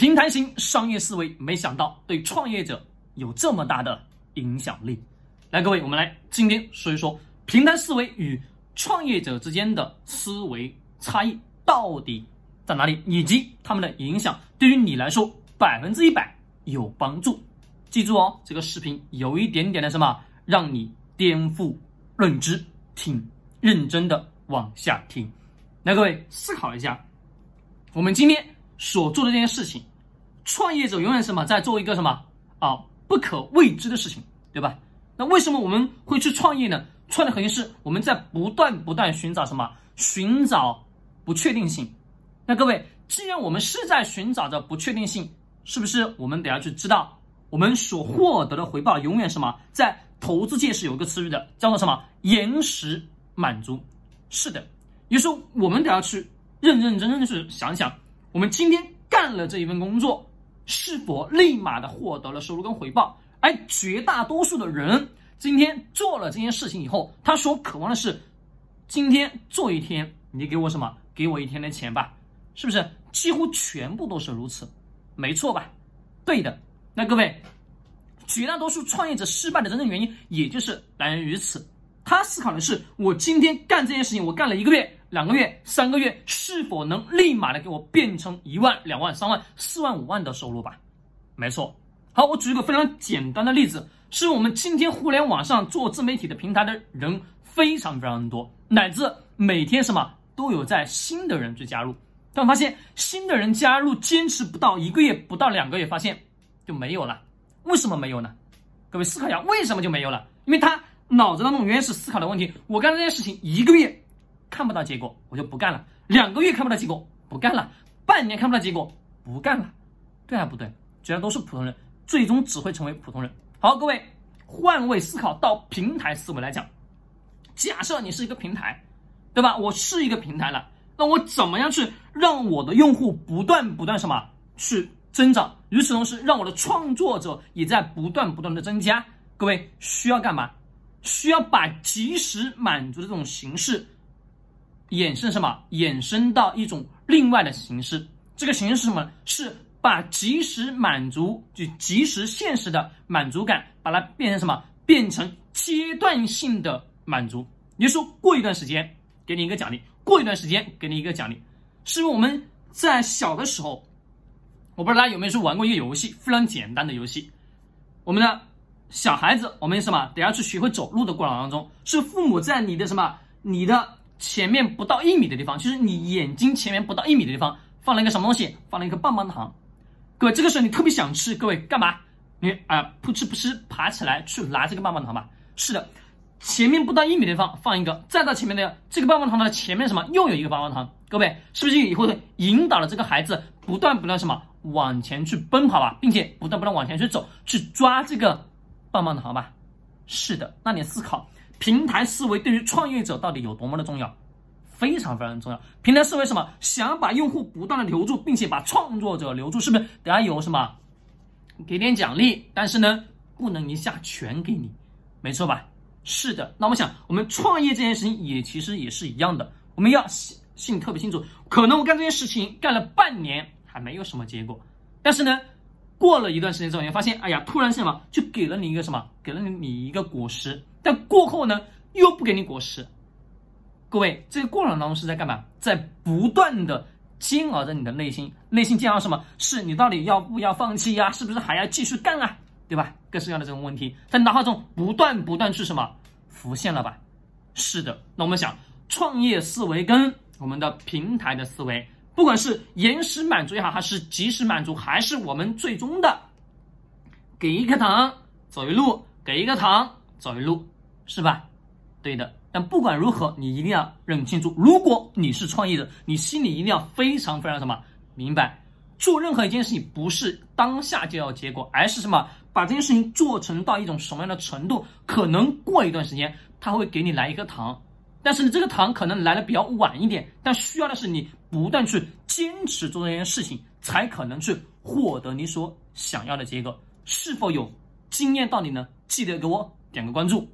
平台型商业思维，没想到对创业者有这么大的影响力。来，各位，我们来今天说一说平台思维与创业者之间的思维差异到底在哪里，以及他们的影响对于你来说百分之一百有帮助。记住哦，这个视频有一点点的什么，让你颠覆认知，挺认真的往下听。来，各位思考一下，我们今天所做的这件事情，创业者永远什么在做一个什么啊不可未知的事情，对吧？那为什么我们会去创业呢？创业的核心是我们在不断不断寻找什么？寻找不确定性。那各位，既然我们是在寻找着不确定性，是不是我们得要去知道，我们所获得的回报永远什么？在投资界是有一个词语的，叫做什么？延时满足。是的，也就是说，我们得要去认认真真的去想想，我们今天干了这一份工作，是否立马的获得了收入跟回报？而绝大多数的人今天做了这件事情以后，他所渴望的是，今天做一天，你给我什么？给我一天的钱吧，是不是？几乎全部都是如此，没错吧？对的。那各位，绝大多数创业者失败的真正原因，也就是来源于此。他思考的是，我今天干这件事情，我干了一个月、两个月、三个月，是否能立马的给我变成一万、两万、三万、四万、五万的收入吧？没错。好，我举一个非常简单的例子，是我们今天互联网上做自媒体的平台的人非常非常多，乃至每天什么都有在新的人去加入，但发现新的人加入坚持不到一个月，不到两个月，发现就没有了。为什么没有呢？各位思考一下，为什么就没有了？因为他脑子当中原始思考的问题，我干这件事情一个月看不到结果，我就不干了；两个月看不到结果，不干了；半年看不到结果，不干了。对还不对？绝大多数普通人。最终只会成为普通人。好，各位换位思考到平台思维来讲，假设你是一个平台，对吧？我是一个平台了，那我怎么样去让我的用户不断不断什么去增长？与此同时，让我的创作者也在不断不断的增加。各位需要干嘛？需要把及时满足的这种形式衍生什么？衍生到一种另外的形式。这个形式是什么？是。把及时满足，就及时现实的满足感，把它变成什么？变成阶段性的满足。也就是说，过一段时间给你一个奖励，过一段时间给你一个奖励。是不是我们在小的时候，我不知道大家有没有去玩过一个游戏，非常简单的游戏。我们的小孩子，我们什么？等下去学会走路的过程当中，是父母在你的什么？你的前面不到一米的地方，就是你眼睛前面不到一米的地方，放了一个什么东西？放了一个棒棒糖。各位，这个时候你特别想吃，各位干嘛？你啊，扑哧扑哧爬起来去拿这个棒棒糖吧。是的，前面不到一米的地方放一个，再到前面的这个棒棒糖的前面什么又有一个棒棒糖。各位是不是以后的引导了这个孩子不断不断什么往前去奔跑吧，并且不断不断往前去走，去抓这个棒棒糖吧？是的，那你思考平台思维对于创业者到底有多么的重要？非常非常重要。平台思维什么？想把用户不断的留住，并且把创作者留住，是不是？得要有什么？给点奖励，但是呢，不能一下全给你，没错吧？是的。那我想，我们创业这件事情也其实也是一样的。我们要心里特别清楚，可能我干这件事情干了半年还没有什么结果，但是呢，过了一段时间之后，你发现，哎呀，突然什么就给了你一个什么？给了你一个果实，但过后呢，又不给你果实。各位，这个过程当中是在干嘛？在不断的煎熬着你的内心，内心煎熬什么？是你到底要不要放弃呀？是不是还要继续干啊？对吧？各式各样的这种问题，在脑海中不断不断去什么浮现了吧？是的，那我们想，创业思维跟我们的平台的思维，不管是延时满足也好，还是及时满足，还是我们最终的给一颗糖走一路，给一个糖走一路，是吧？对的。但不管如何，你一定要认清楚，如果你是创业者，你心里一定要非常非常什么明白，做任何一件事情不是当下就要结果，而是什么把这件事情做成到一种什么样的程度，可能过一段时间他会给你来一颗糖，但是你这个糖可能来的比较晚一点，但需要的是你不断去坚持做这件事情，才可能去获得你所想要的结果。是否有惊艳到你呢？记得给我点个关注。